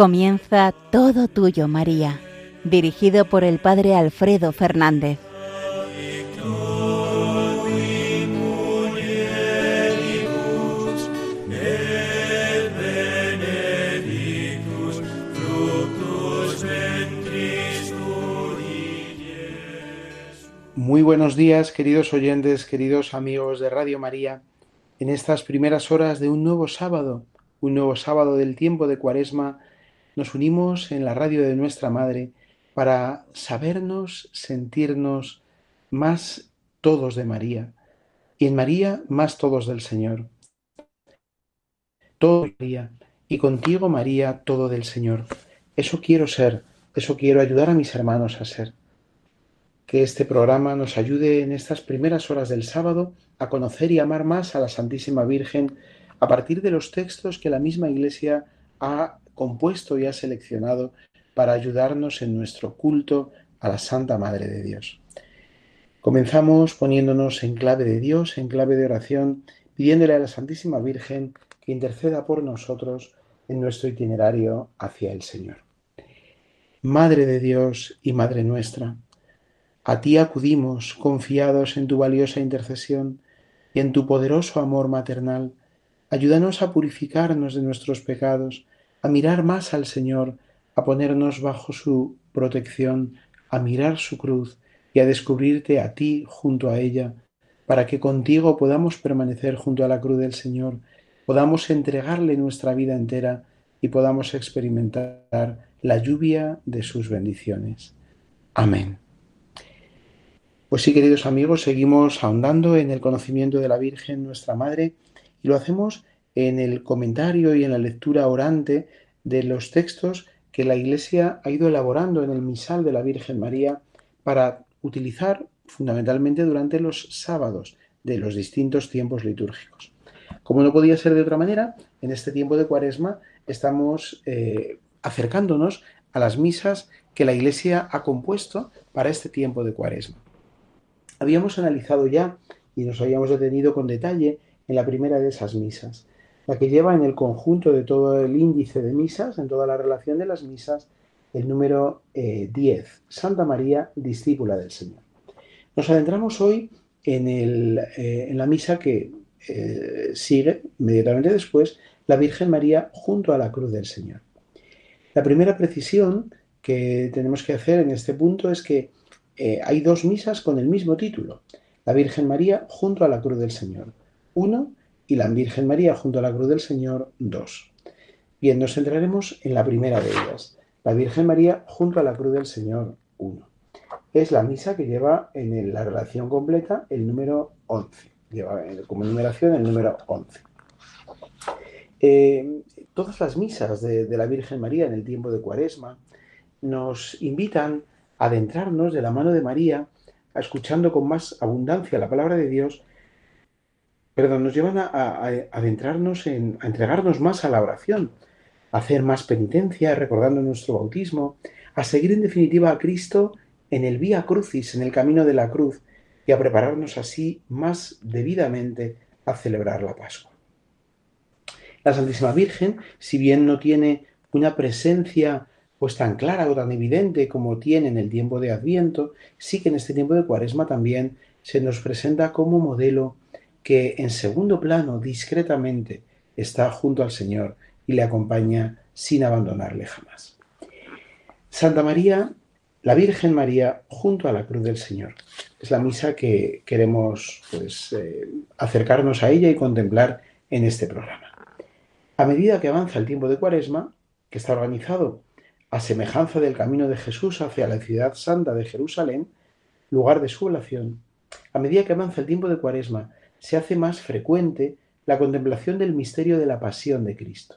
Comienza Todo Tuyo, María, dirigido por el Padre Alfredo Fernández. Muy buenos días, queridos oyentes, queridos amigos de Radio María, en estas primeras horas de un nuevo sábado, un nuevo sábado del tiempo de Cuaresma nos unimos en la radio de nuestra Madre para sabernos, sentirnos más todos de María y en María más todos del Señor. Todo María y contigo María todo del Señor. Eso quiero ser, eso quiero ayudar a mis hermanos a ser. Que este programa nos ayude en estas primeras horas del sábado a conocer y amar más a la Santísima Virgen a partir de los textos que la misma Iglesia ha compuesto y ha seleccionado para ayudarnos en nuestro culto a la Santa Madre de Dios. Comenzamos poniéndonos en clave de Dios, en clave de oración, pidiéndole a la Santísima Virgen que interceda por nosotros en nuestro itinerario hacia el Señor. Madre de Dios y Madre nuestra, a ti acudimos confiados en tu valiosa intercesión y en tu poderoso amor maternal. Ayúdanos a purificarnos de nuestros pecados a mirar más al Señor, a ponernos bajo su protección, a mirar su cruz y a descubrirte a ti junto a ella, para que contigo podamos permanecer junto a la cruz del Señor, podamos entregarle nuestra vida entera y podamos experimentar la lluvia de sus bendiciones. Amén. Pues sí, queridos amigos, seguimos ahondando en el conocimiento de la Virgen, nuestra Madre, y lo hacemos en el comentario y en la lectura orante de los textos que la Iglesia ha ido elaborando en el misal de la Virgen María para utilizar fundamentalmente durante los sábados de los distintos tiempos litúrgicos. Como no podía ser de otra manera, en este tiempo de Cuaresma estamos eh, acercándonos a las misas que la Iglesia ha compuesto para este tiempo de Cuaresma. Habíamos analizado ya y nos habíamos detenido con detalle en la primera de esas misas, la que lleva en el conjunto de todo el índice de misas, en toda la relación de las misas, el número 10, eh, Santa María, discípula del Señor. Nos adentramos hoy en, eh, en la misa que eh, sigue inmediatamente después, la Virgen María junto a la cruz del Señor. La primera precisión que tenemos que hacer en este punto es que hay dos misas con el mismo título, la Virgen María junto a la cruz del Señor. Uno y la Virgen María junto a la cruz del Señor, dos. Bien, nos centraremos en la primera de ellas, la Virgen María junto a la cruz del Señor, uno. Es la misa que lleva en la relación completa el número 11. Lleva como numeración el número 11. Eh, todas las misas de, de la Virgen María en el tiempo de Cuaresma nos invitan a adentrarnos de la mano de María, escuchando con más abundancia la palabra de Dios perdón, nos llevan a, adentrarnos en, a entregarnos más a la oración, a hacer más penitencia, recordando nuestro bautismo, a seguir en definitiva a Cristo en el vía crucis, en el camino de la cruz, y a prepararnos así más debidamente a celebrar la Pascua. La Santísima Virgen, si bien no tiene una presencia pues tan clara o tan evidente como tiene en el tiempo de Adviento, sí que en este tiempo de Cuaresma también se nos presenta como modelo que en segundo plano, discretamente, está junto al Señor y le acompaña sin abandonarle jamás. Santa María, la Virgen María, junto a la cruz del Señor. Es la misa que queremos pues, eh, acercarnos a ella y contemplar en este programa. A medida que avanza el tiempo de Cuaresma, que está organizado a semejanza del camino de Jesús hacia la ciudad santa de Jerusalén, lugar de su oración, a medida que avanza el tiempo de Cuaresma se hace más frecuente la contemplación del misterio de la pasión de Cristo.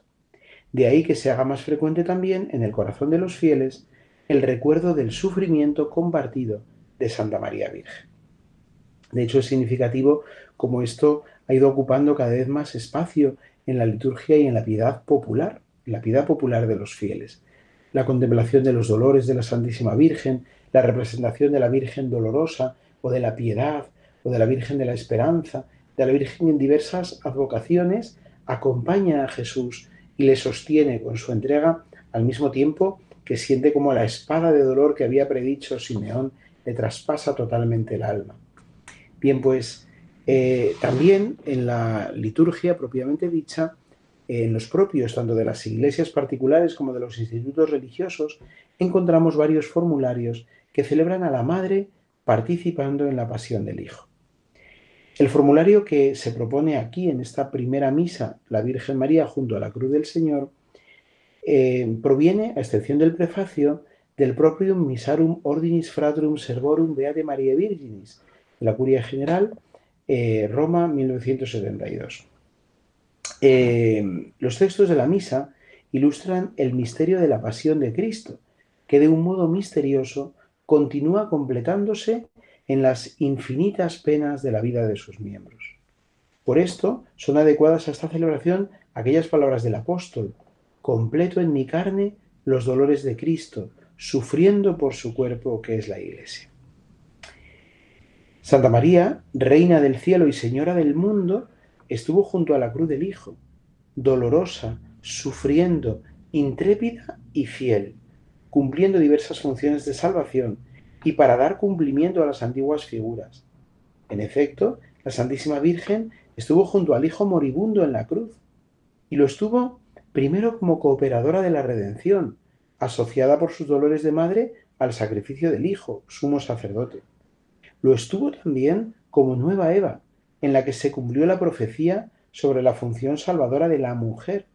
De ahí que se haga más frecuente también en el corazón de los fieles el recuerdo del sufrimiento compartido de Santa María Virgen. De hecho, es significativo como esto ha ido ocupando cada vez más espacio en la liturgia y en la piedad popular, la piedad popular de los fieles. La contemplación de los dolores de la Santísima Virgen, la representación de la Virgen dolorosa o de la piedad o de la Virgen de la Esperanza, de la Virgen en diversas advocaciones, acompaña a Jesús y le sostiene con su entrega al mismo tiempo que siente como la espada de dolor que había predicho Simeón le traspasa totalmente el alma. Bien, pues eh, también en la liturgia propiamente dicha, en los propios, tanto de las iglesias particulares como de los institutos religiosos, encontramos varios formularios que celebran a la Madre participando en la pasión del Hijo. El formulario que se propone aquí en esta primera misa, la Virgen María junto a la cruz del Señor, eh, proviene, a excepción del prefacio, del propio Misarum Ordinis Fratrum Servorum Beate Maria Virginis, de la Curia General, eh, Roma, 1972. Eh, los textos de la misa ilustran el misterio de la pasión de Cristo, que de un modo misterioso continúa completándose en las infinitas penas de la vida de sus miembros. Por esto son adecuadas a esta celebración aquellas palabras del apóstol, completo en mi carne los dolores de Cristo, sufriendo por su cuerpo que es la Iglesia. Santa María, Reina del cielo y Señora del mundo, estuvo junto a la cruz del Hijo, dolorosa, sufriendo, intrépida y fiel, cumpliendo diversas funciones de salvación y para dar cumplimiento a las antiguas figuras. En efecto, la Santísima Virgen estuvo junto al Hijo moribundo en la cruz, y lo estuvo primero como cooperadora de la redención, asociada por sus dolores de madre al sacrificio del Hijo, sumo sacerdote. Lo estuvo también como nueva Eva, en la que se cumplió la profecía sobre la función salvadora de la mujer.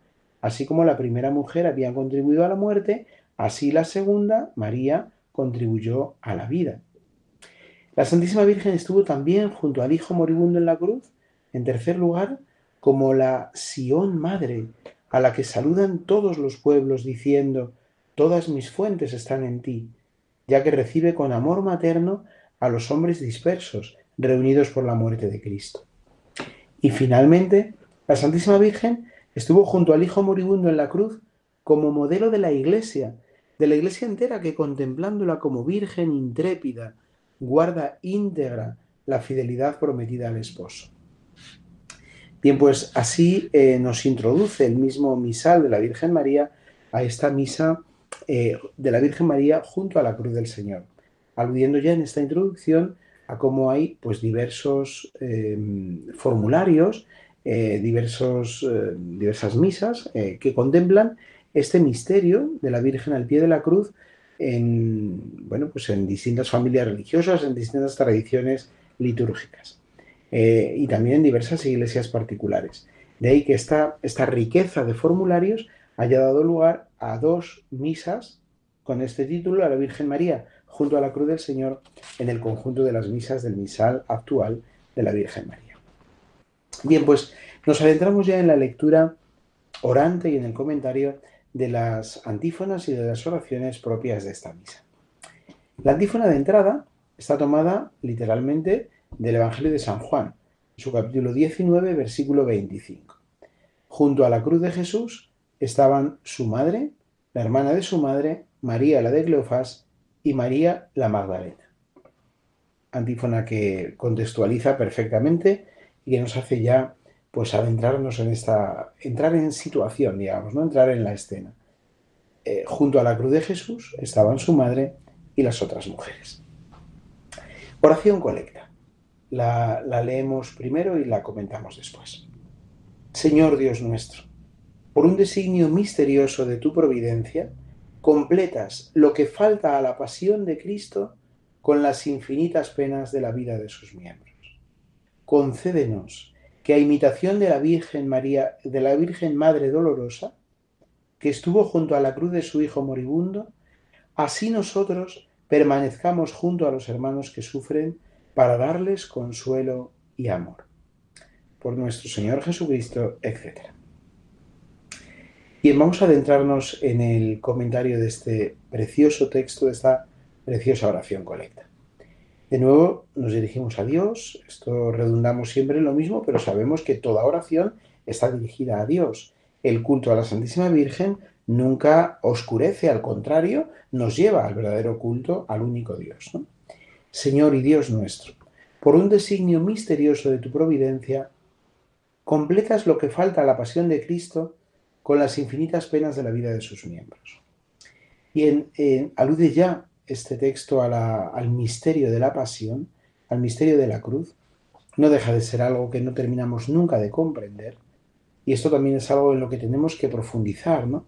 Así como la primera mujer había contribuido a la muerte, así la segunda, María, contribuyó a la vida. La Santísima Virgen estuvo también junto al Hijo moribundo en la cruz, en tercer lugar, como la Sión Madre, a la que saludan todos los pueblos diciendo, todas mis fuentes están en ti, ya que recibe con amor materno a los hombres dispersos, reunidos por la muerte de Cristo. Y finalmente, la Santísima Virgen estuvo junto al Hijo moribundo en la cruz como modelo de la Iglesia, de la Iglesia entera que contemplándola como Virgen intrépida, guarda íntegra la fidelidad prometida al esposo. Bien, pues así eh, nos introduce el mismo misal de la Virgen María a esta misa eh, de la Virgen María junto a la cruz del Señor, aludiendo ya en esta introducción a cómo hay pues diversos em, formularios, eh, diversos, diversas misas que contemplan este misterio de la Virgen al pie de la cruz en, bueno, pues en distintas familias religiosas, en distintas tradiciones litúrgicas. Eh, y también en diversas iglesias particulares. De ahí que esta, esta riqueza de formularios haya dado lugar a dos misas con este título, a la Virgen María junto a la Cruz del Señor, en el conjunto de las misas del misal actual de la Virgen María. Bien, pues nos adentramos ya en la lectura orante y en el comentario de las antífonas y de las oraciones propias de esta misa. La antífona de entrada está tomada literalmente del Evangelio de San Juan, su capítulo 19, versículo 25. Junto a la cruz de Jesús estaban su madre, la hermana de su madre, María la de Cleofás y María la Magdalena. Antífona que contextualiza perfectamente y que nos hace ya pues adentrarnos en esta, entrar en situación, digamos, no entrar en la escena. Eh, junto a la cruz de Jesús estaban su madre y las otras mujeres. Oración colecta la, leemos primero y la comentamos después. Señor Dios nuestro, por un designio misterioso de tu providencia, completas lo que falta a la pasión de Cristo con las infinitas penas de la vida de sus miembros. Concédenos que a imitación de la Virgen María, de la Virgen Madre Dolorosa, que estuvo junto a la cruz de su Hijo moribundo, así nosotros permanezcamos junto a los hermanos que sufren para darles consuelo y amor. Por nuestro Señor Jesucristo, etc. Bien, vamos a adentrarnos en el comentario de este precioso texto, de esta preciosa oración colecta. De nuevo nos dirigimos a Dios, esto redundamos siempre en lo mismo, pero sabemos que toda oración está dirigida a Dios. El culto a la Santísima Virgen nunca oscurece, al contrario, nos lleva al verdadero culto al único Dios. Señor y Dios nuestro, por un designio misterioso de tu providencia, completas lo que falta a la pasión de Cristo con las infinitas penas de la vida de sus miembros. Bien, eh, alude ya este texto al misterio de la pasión, al misterio de la cruz. No deja de ser algo que no terminamos nunca de comprender. Y esto también es algo en lo que tenemos que profundizar, ¿no?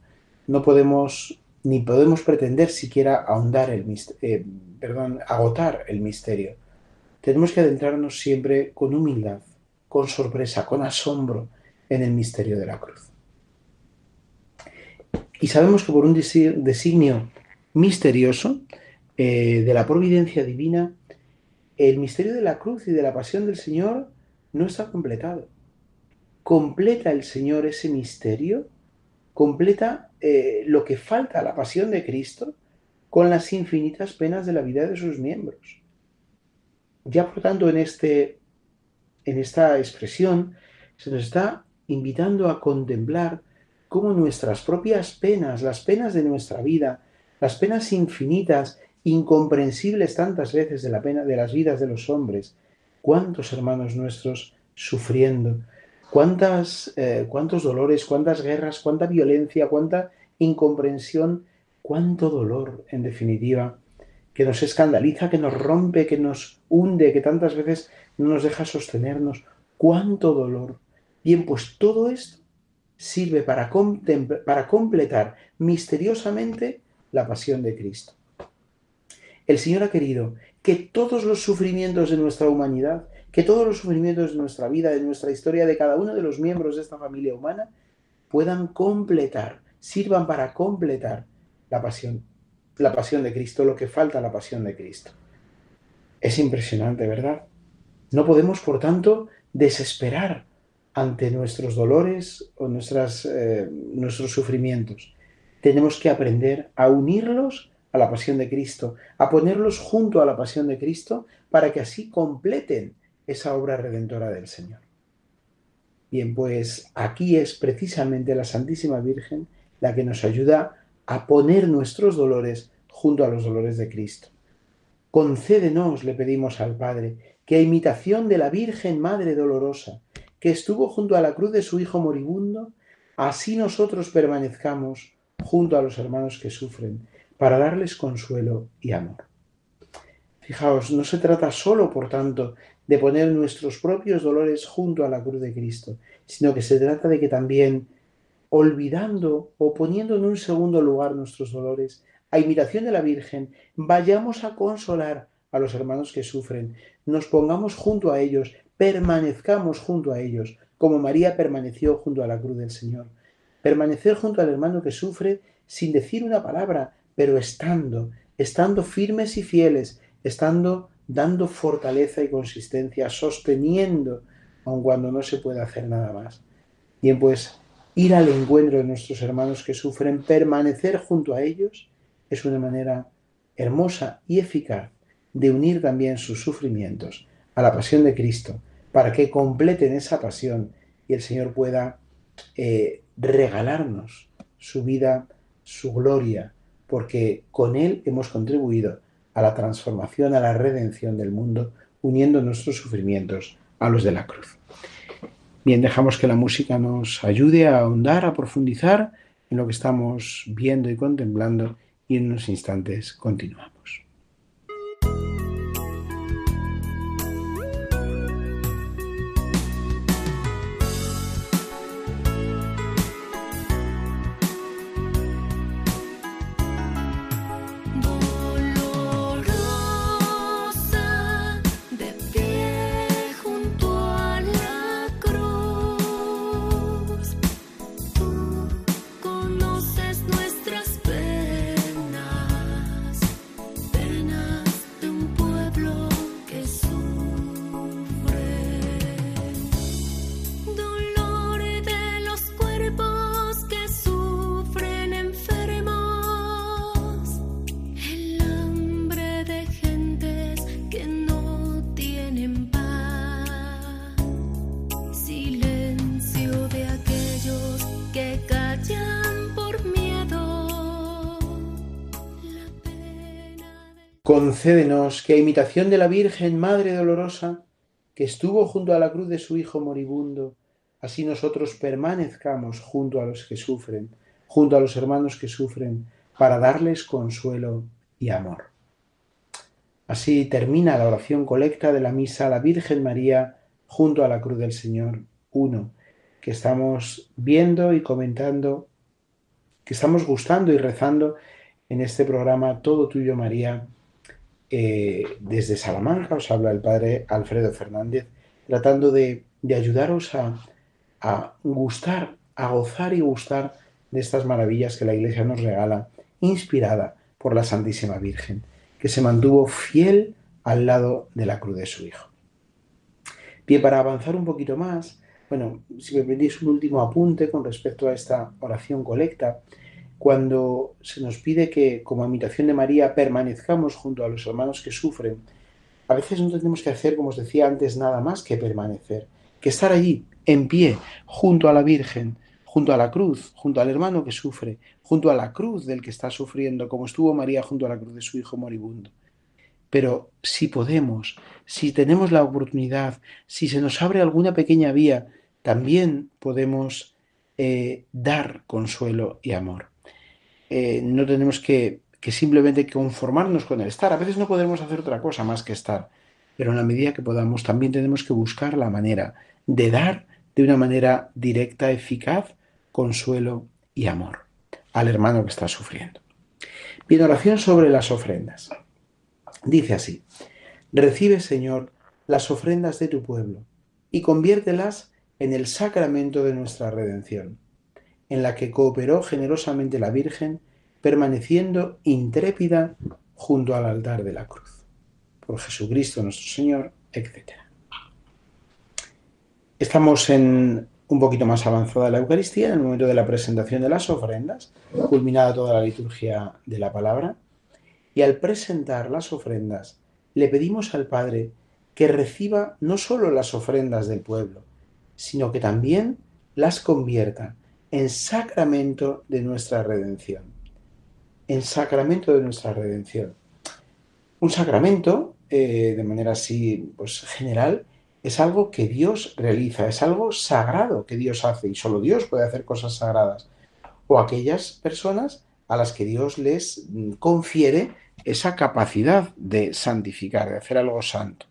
No podemos ni podemos pretender siquiera ahondar el eh, perdón, agotar el misterio. Tenemos que adentrarnos siempre con humildad, con sorpresa, con asombro en el misterio de la cruz. Y sabemos que por un designio misterioso eh, de la providencia divina, el misterio de la cruz y de la pasión del Señor no está completado. Completa el Señor ese misterio, completa eh, lo que falta a la pasión de Cristo con las infinitas penas de la vida de sus miembros. Ya por tanto en, este, en esta expresión se nos está invitando a contemplar cómo nuestras propias penas, las penas de nuestra vida, las penas infinitas, incomprensibles tantas veces de la pena de las vidas de los hombres, cuántos hermanos nuestros sufriendo, cuántas, eh, cuántos dolores, cuántas guerras, cuánta violencia, cuánta incomprensión, cuánto dolor, en definitiva, que nos escandaliza, que nos rompe, que nos hunde, que tantas veces no nos deja sostenernos, cuánto dolor. Bien, pues todo esto sirve para, para completar misteriosamente la pasión de Cristo. El Señor ha querido que todos los sufrimientos de nuestra humanidad, que todos los sufrimientos de nuestra vida, de nuestra historia, de cada uno de los miembros de esta familia humana, puedan completar, sirvan para completar la pasión, la pasión de Cristo, lo que falta la pasión de Cristo. Es impresionante, ¿verdad? No podemos, por tanto, desesperar ante nuestros dolores o nuestras, eh, nuestros sufrimientos. Tenemos que aprender a unirlos a la pasión de Cristo, a ponerlos junto a la pasión de Cristo para que así completen esa obra redentora del Señor. Bien, pues aquí es precisamente la Santísima Virgen la que nos ayuda a poner nuestros dolores junto a los dolores de Cristo. Concédenos, le pedimos al Padre, que a imitación de la Virgen Madre Dolorosa, que estuvo junto a la cruz de su Hijo moribundo, así nosotros permanezcamos junto a los hermanos que sufren, para darles consuelo y amor. Fijaos, no se trata solo, por tanto, de poner nuestros propios dolores junto a la cruz de Cristo, sino que se trata de que también, olvidando o poniendo en un segundo lugar nuestros dolores, a imitación de la Virgen, vayamos a consolar a los hermanos que sufren, nos pongamos junto a ellos, permanezcamos junto a ellos, como María permaneció junto a la cruz del Señor. Permanecer junto al hermano que sufre sin decir una palabra, pero estando, estando firmes y fieles, estando dando fortaleza y consistencia, sosteniendo, aun cuando no se puede hacer nada más. Bien, pues ir al encuentro de nuestros hermanos que sufren, permanecer junto a ellos, es una manera hermosa y eficaz de unir también sus sufrimientos a la pasión de Cristo para que completen esa pasión y el Señor pueda eh, regalarnos su vida, su gloria, porque con Él hemos contribuido a la transformación, a la redención del mundo, uniendo nuestros sufrimientos a los de la cruz. Bien, dejamos que la música nos ayude a ahondar, a profundizar en lo que estamos viendo y contemplando y en unos instantes continuamos. Concédenos que a imitación de la Virgen Madre Dolorosa, que estuvo junto a la cruz de su Hijo moribundo, así nosotros permanezcamos junto a los que sufren, junto a los hermanos que sufren, para darles consuelo y amor. Así termina la oración colecta de la misa a la Virgen María junto a la cruz del Señor 1, que estamos viendo y comentando, que estamos gustando y rezando en este programa Todo Tuyo María. Eh, desde Salamanca os habla el Padre Alfredo Fernández, tratando de, ayudaros a, a gustar, a gozar y gustar de estas maravillas que la Iglesia nos regala, inspirada por la Santísima Virgen, que se mantuvo fiel al lado de la cruz de su Hijo. Bien, para avanzar un poquito más, bueno, si me permitís un último apunte con respecto a esta oración colecta, cuando se nos pide que como imitación de María permanezcamos junto a los hermanos que sufren, a veces no tenemos que hacer, como os decía antes, nada más que permanecer, que estar allí, en pie, junto a la Virgen, junto a la cruz, junto al hermano que sufre, junto a la cruz del que está sufriendo, como estuvo María junto a la cruz de su hijo moribundo. Pero si podemos, si tenemos la oportunidad, si se nos abre alguna pequeña vía, también podemos eh, dar consuelo y amor. Eh, no tenemos que, que simplemente conformarnos con el estar. A veces no podemos hacer otra cosa más que estar, pero en la medida que podamos también tenemos que buscar la manera de dar de una manera directa, eficaz, consuelo y amor al hermano que está sufriendo. Bien, oración sobre las ofrendas. Dice así, recibe Señor las ofrendas de tu pueblo y conviértelas en el sacramento de nuestra redención, en la que cooperó generosamente la Virgen, permaneciendo intrépida junto al altar de la cruz. Por Jesucristo nuestro Señor, etc. Estamos en un poquito más avanzada la Eucaristía, en el momento de la presentación de las ofrendas, culminada toda la liturgia de la palabra, y al presentar las ofrendas, le pedimos al Padre que reciba no solo las ofrendas del pueblo, sino que también las convierta en sacramento de nuestra redención. En sacramento de nuestra redención. Un sacramento, eh, de manera así pues, general, es algo que Dios realiza, es algo sagrado que Dios hace y solo Dios puede hacer cosas sagradas. O aquellas personas a las que Dios les mm, confiere esa capacidad de santificar, de hacer algo santo.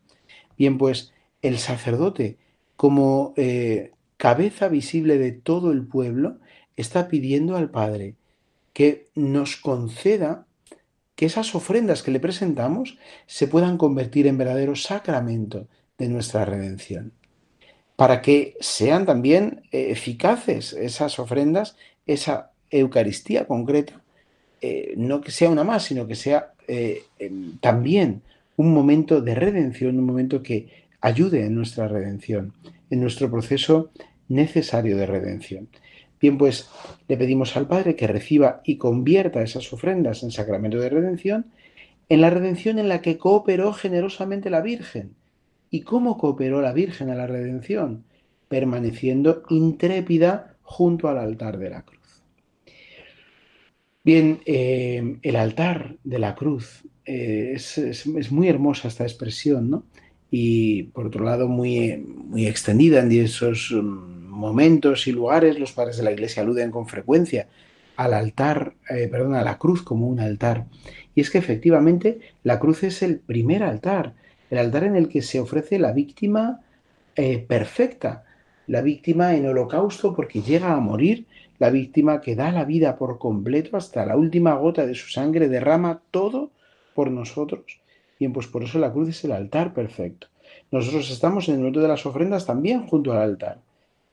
Bien, pues el sacerdote, como eh, cabeza visible de todo el pueblo, está pidiendo al Padre que nos conceda que esas ofrendas que le presentamos se puedan convertir en verdadero sacramento de nuestra redención. Para que sean también eh, eficaces esas ofrendas, esa Eucaristía concreta, eh, no que sea una más, sino que sea eh, em, también un momento de redención, un momento que ayude en nuestra redención, en nuestro proceso necesario de redención. Bien, pues le pedimos al Padre que reciba y convierta esas ofrendas en sacramento de redención, en la redención en la que cooperó generosamente la Virgen, ¿Y cómo cooperó la Virgen a la redención? Permaneciendo intrépida junto al altar de la cruz. Bien, eh, el altar de la cruz eh, es, muy hermosa esta expresión, ¿no? Y por otro lado, muy, muy extendida en esos mm, momentos y lugares, los padres de la Iglesia aluden con frecuencia al altar, eh, perdón, a la cruz como un altar. Y es que efectivamente la cruz es el primer altar, el altar en el que se ofrece la víctima eh, perfecta, la víctima en holocausto porque llega a morir, la víctima que da la vida por completo hasta la última gota de su sangre, derrama todo por nosotros. Bien, pues por eso la cruz es el altar perfecto. Nosotros estamos en el momento de las ofrendas también junto al altar.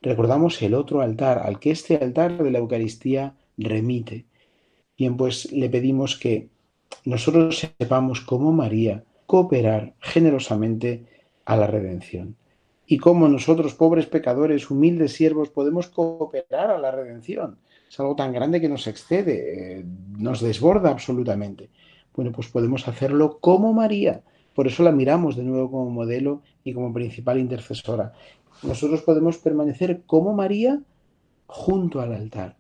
Recordamos el otro altar, al que este altar de la Eucaristía remite. Bien, pues le pedimos que nosotros sepamos como María, cooperar generosamente a la redención. Y cómo nosotros, pobres pecadores, humildes siervos, podemos cooperar a la redención. Es algo tan grande que nos excede, eh, nos desborda absolutamente. Bueno, pues podemos hacerlo como María. Por eso la miramos de nuevo como modelo y como principal intercesora. Nosotros podemos permanecer como María junto al altar.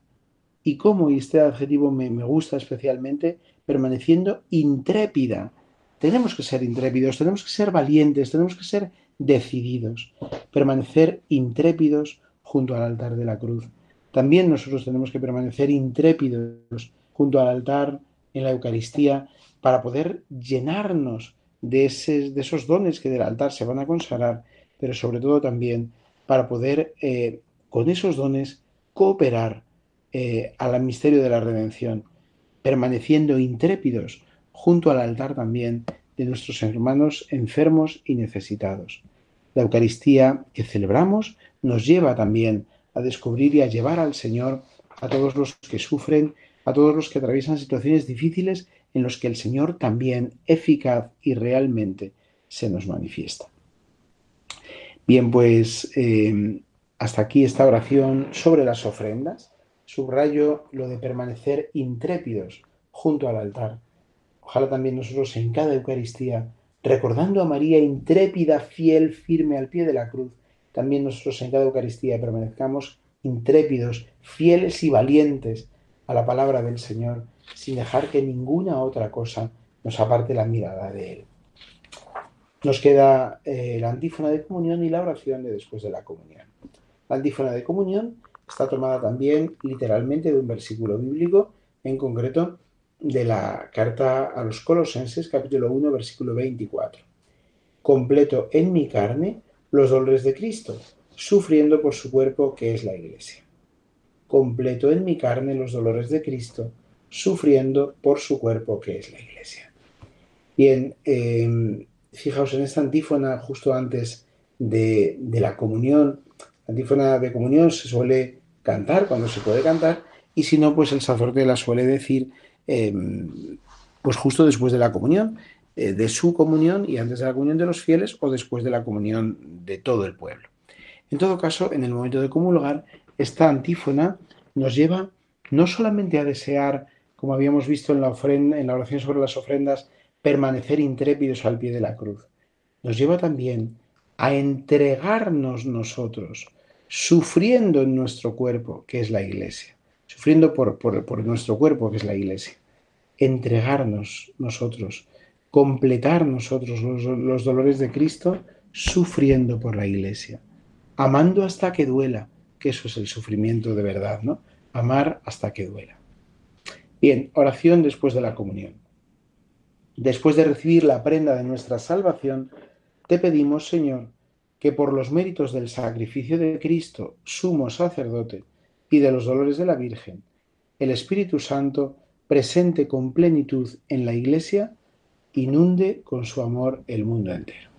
Y como, y este adjetivo me, me gusta especialmente, permaneciendo intrépida tenemos que ser intrépidos, tenemos que ser valientes, tenemos que ser decididos, permanecer intrépidos junto al altar de la cruz. También nosotros tenemos que permanecer intrépidos junto al altar en la Eucaristía para poder llenarnos de, esos dones que del altar se van a consagrar, pero sobre todo también para poder eh, con esos dones cooperar eh, al misterio de la redención, permaneciendo intrépidos junto al altar también de nuestros hermanos enfermos y necesitados. La Eucaristía que celebramos nos lleva también a descubrir y a llevar al Señor a todos los que sufren, a todos los que atraviesan situaciones difíciles en los que el Señor también eficaz y realmente se nos manifiesta. Bien, pues eh, hasta aquí esta oración sobre las ofrendas. Subrayo lo de permanecer intrépidos junto al altar. Ojalá también nosotros en cada Eucaristía, recordando a María intrépida, fiel, firme al pie de la cruz, también nosotros en cada Eucaristía permanezcamos intrépidos, fieles y valientes a la palabra del Señor, sin dejar que ninguna otra cosa nos aparte la mirada de Él. Nos queda eh, la antífona de comunión y la oración de después de la comunión. La antífona de comunión está tomada también literalmente de un versículo bíblico, en concreto de la carta a los Colosenses, capítulo 1, versículo 24. Completo en mi carne los dolores de Cristo, sufriendo por su cuerpo que es la Iglesia. Completo en mi carne los dolores de Cristo, sufriendo por su cuerpo que es la Iglesia. Bien, em, fijaos en esta antífona justo antes de, la comunión. La antífona de comunión se suele cantar cuando se puede cantar y si no, pues el sacerdote la suele decir em, pues justo después de la comunión, eh, de su comunión y antes de la comunión de los fieles o después de la comunión de todo el pueblo. En todo caso, en el momento de comulgar, esta antífona nos lleva no solamente a desear, como habíamos visto en la, oración sobre las ofrendas, permanecer intrépidos al pie de la cruz, nos lleva también a entregarnos nosotros, sufriendo en nuestro cuerpo, que es la iglesia, sufriendo por, por nuestro cuerpo, que es la iglesia, entregarnos nosotros, completar nosotros los, los dolores de Cristo, sufriendo por la iglesia amando hasta que duela, que eso es el sufrimiento de verdad, ¿no? Amar hasta que duela. Bien, oración después de la comunión. Después de recibir la prenda de nuestra salvación, te pedimos, Señor, que por los méritos del sacrificio de Cristo, sumo sacerdote, y de los dolores de la Virgen, el Espíritu Santo, presente con plenitud en la Iglesia, inunde con su amor el mundo entero.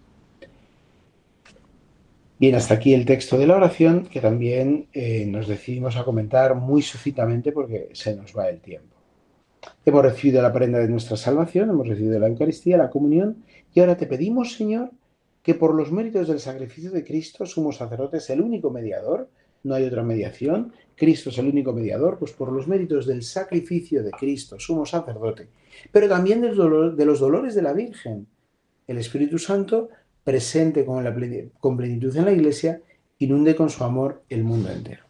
Bien, hasta aquí el texto de la oración que también eh, nos decidimos a comentar muy sucintamente porque se nos va el tiempo. Hemos recibido la prenda de nuestra salvación, hemos recibido la Eucaristía, la comunión y ahora te pedimos, Señor, que por los méritos del sacrificio de Cristo, somos sacerdotes, el único mediador, no hay otra mediación, Cristo es el único mediador, pues por los méritos del sacrificio de Cristo, somos sacerdote, pero también de los dolores de la Virgen. El Espíritu Santo presente con plenitud en la Iglesia, inunde con su amor el mundo entero.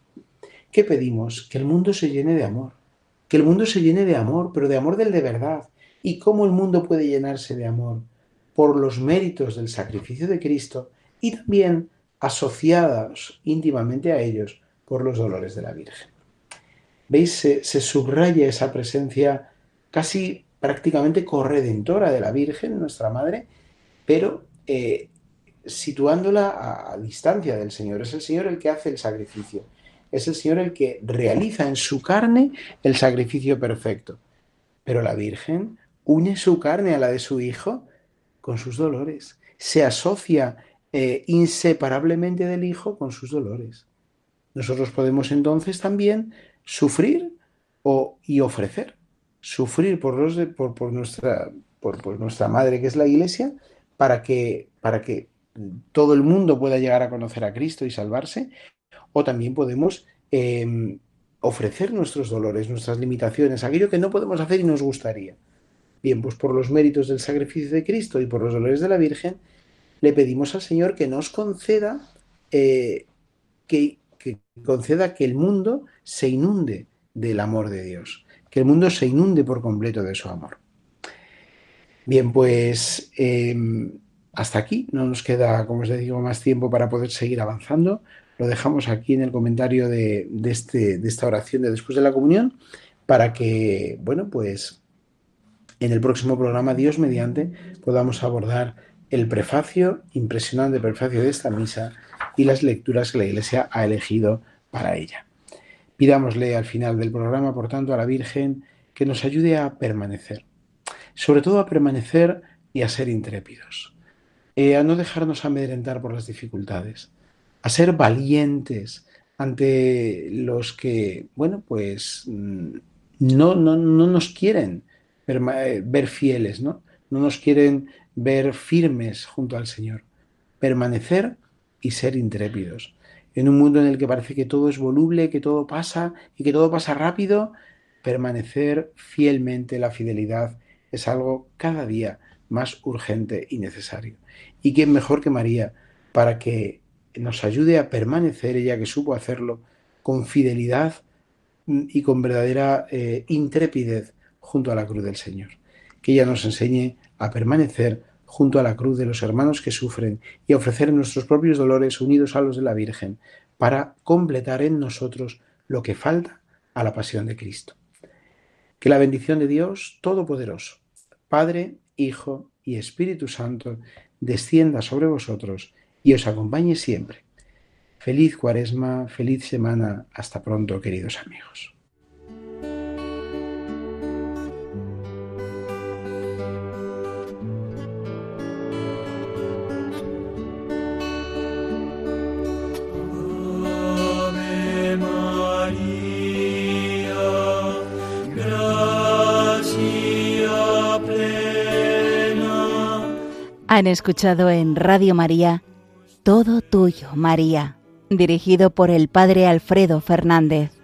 ¿Qué pedimos? Que el mundo se llene de amor, que el mundo se llene de amor, pero de amor del de verdad. ¿Y cómo el mundo puede llenarse de amor? Por los méritos del sacrificio de Cristo y también asociados íntimamente a ellos por los dolores de la Virgen. ¿Veis? Se, subraya esa presencia casi prácticamente corredentora de la Virgen, nuestra Madre, pero eh, situándola a, distancia del Señor. Es el Señor el que hace el sacrificio. Es el Señor el que realiza en su carne el sacrificio perfecto. Pero la Virgen une su carne a la de su Hijo con sus dolores. Se asocia eh, inseparablemente del Hijo con sus dolores. Nosotros podemos entonces también sufrir o, y ofrecer. Sufrir por, los por, nuestra, por nuestra madre que es la Iglesia para que, para que todo el mundo pueda llegar a conocer a Cristo y salvarse, o también podemos em, ofrecer nuestros dolores, nuestras limitaciones, aquello que no podemos hacer y nos gustaría. Bien, pues por los méritos del sacrificio de Cristo y por los dolores de la Virgen, le pedimos al Señor que nos conceda, eh, que, conceda que el mundo se inunde del amor de Dios, que el mundo se inunde por completo de su amor. Bien, pues em, hasta aquí. No nos queda, como os digo, más tiempo para poder seguir avanzando. Lo dejamos aquí en el comentario este, de, esta oración de después de la comunión para que, bueno, pues En el próximo programa, Dios mediante, podamos abordar el prefacio, impresionante prefacio de esta misa y las lecturas que la Iglesia ha elegido para ella. Pidámosle al final del programa, por tanto, a la Virgen que nos ayude a permanecer, sobre todo a permanecer y a ser intrépidos, eh, a no dejarnos amedrentar por las dificultades, a ser valientes ante los que, bueno, pues mm, no, no, no nos quieren eh, ver fieles, ¿no? No nos quieren ver firmes junto al Señor. Permanecer y ser intrépidos. En un mundo en el que parece que todo es voluble, que todo pasa y que todo pasa rápido, permanecer fielmente la fidelidad es algo cada día más urgente y necesario. ¿Y quién mejor que María para que nos ayude a permanecer, ella que supo hacerlo, con fidelidad y con verdadera eh, intrepidez junto a la cruz del Señor? Que ella nos enseñe a permanecer junto a la cruz de los hermanos que sufren y a ofrecer nuestros propios dolores unidos a los de la Virgen para completar en nosotros lo que falta a la pasión de Cristo. Que la bendición de Dios Todopoderoso, Padre, Hijo y Espíritu Santo, descienda sobre vosotros y os acompañe siempre. Feliz cuaresma, feliz semana, hasta pronto queridos amigos. Han escuchado en Radio María Todo Tuyo, María, dirigido por el Padre Alfredo Fernández.